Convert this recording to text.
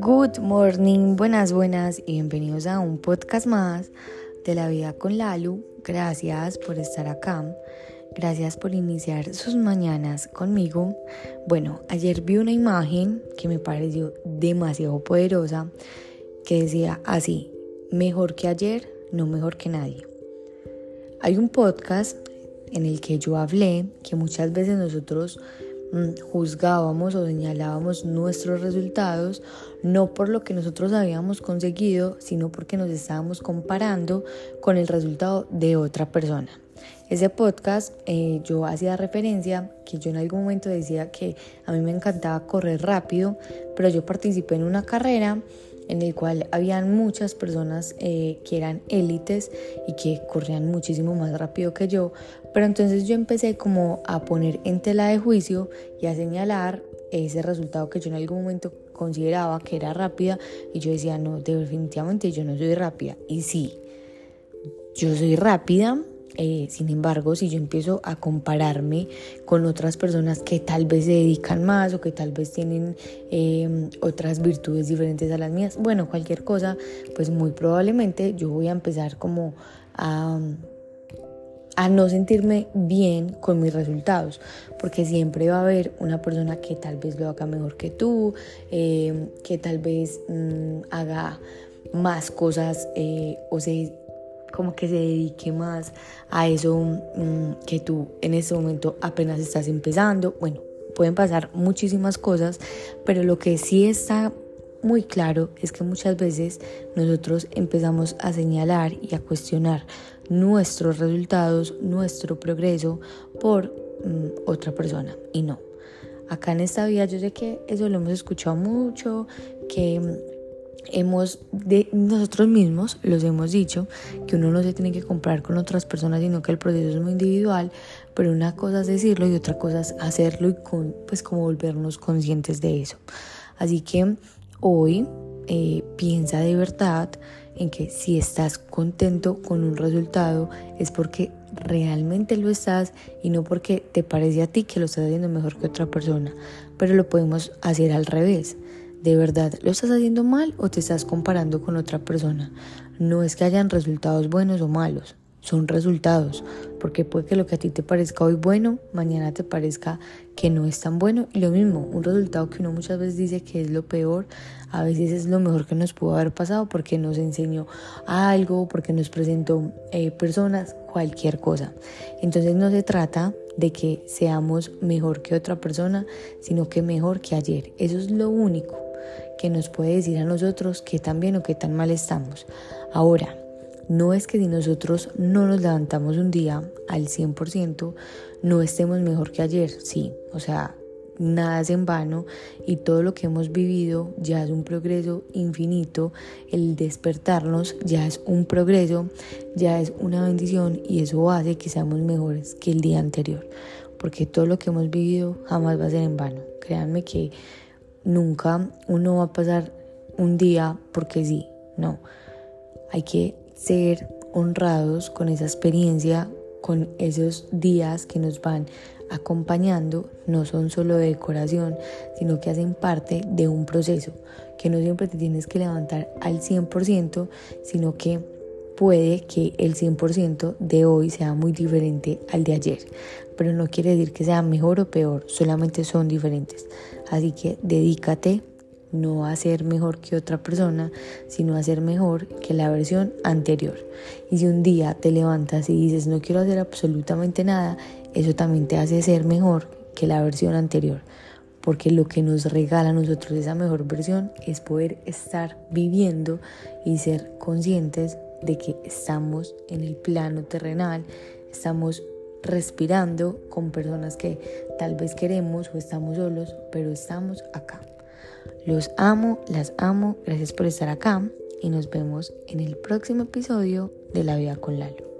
Good morning, buenas, buenas y bienvenidos a un podcast más de la vida con Lalu. Gracias por estar acá. Gracias por iniciar sus mañanas conmigo. Bueno, ayer vi una imagen que me pareció demasiado poderosa que decía así, mejor que ayer, no mejor que nadie. Hay un podcast en el que yo hablé que muchas veces nosotros mm, juzgábamos o señalábamos nuestros resultados no por lo que nosotros habíamos conseguido, sino porque nos estábamos comparando con el resultado de otra persona. Ese podcast eh, yo hacía referencia que yo en algún momento decía que a mí me encantaba correr rápido, pero yo participé en una carrera en el cual habían muchas personas eh, que eran élites y que corrían muchísimo más rápido que yo, pero entonces yo empecé como a poner en tela de juicio y a señalar ese resultado que yo en algún momento consideraba que era rápida y yo decía, no, definitivamente yo no soy rápida. Y sí, yo soy rápida, eh, sin embargo, si yo empiezo a compararme con otras personas que tal vez se dedican más o que tal vez tienen em, otras virtudes diferentes a las mías, bueno, cualquier cosa, pues muy probablemente yo voy a empezar como a, a no sentirme bien con mis resultados, porque siempre va a haber una persona que tal vez lo haga mejor que tú, em, que tal vez mm, haga más cosas eh, o se como que se dedique más a eso mm, que tú en este momento apenas estás empezando. Bueno, pueden pasar muchísimas cosas, pero lo que sí está muy claro es que muchas veces nosotros empezamos a señalar y a cuestionar nuestros resultados, nuestro progreso por mm, otra persona y no. Acá en esta vida yo sé que eso lo hemos escuchado mucho, que hemos de nosotros mismos los hemos dicho que uno no se tiene que comprar con otras personas sino que el proceso es muy individual pero una cosa es decirlo y otra cosa es hacerlo y con, pues como volvernos conscientes de eso. Así que hoy eh, piensa de verdad en que si estás contento con un resultado es porque realmente lo estás y no porque te parece a ti que lo estás haciendo mejor que otra persona pero lo podemos hacer al revés ¿De verdad lo estás haciendo mal o te estás comparando con otra persona? No es que hayan resultados buenos o malos, son resultados, porque puede que lo que a ti te parezca hoy bueno, mañana te parezca que no es tan bueno. Y lo mismo, un resultado que uno muchas veces dice que es lo peor, a veces es lo mejor que nos pudo haber pasado porque nos enseñó algo, porque nos presentó eh, personas, cualquier cosa. Entonces no se trata de que seamos mejor que otra persona, sino que mejor que ayer. Eso es lo único que nos puede decir a nosotros qué tan bien o qué tan mal estamos. Ahora, no es que si nosotros no nos levantamos un día al 100%, no estemos mejor que ayer, sí, o sea, nada es en vano y todo lo que hemos vivido ya es un progreso infinito, el despertarnos ya es un progreso, ya es una bendición y eso hace que seamos mejores que el día anterior, porque todo lo que hemos vivido jamás va a ser en vano. Créanme que nunca uno va a pasar un día porque sí, no. Hay que ser honrados con esa experiencia, con esos días que nos van acompañando, no son solo de decoración, sino que hacen parte de un proceso, que no siempre te tienes que levantar al 100%, sino que puede que el 100% de hoy sea muy diferente al de ayer, pero no quiere decir que sea mejor o peor, solamente son diferentes. Así que dedícate no a ser mejor que otra persona, sino a ser mejor que la versión anterior. Y si un día te levantas y dices no quiero hacer absolutamente nada, eso también te hace ser mejor que la versión anterior. Porque lo que nos regala a nosotros esa mejor versión es poder estar viviendo y ser conscientes de que estamos en el plano terrenal, estamos respirando con personas que tal vez queremos o estamos solos, pero estamos acá. Los amo, las amo, gracias por estar acá y nos vemos en el próximo episodio de La Vida con Lalo.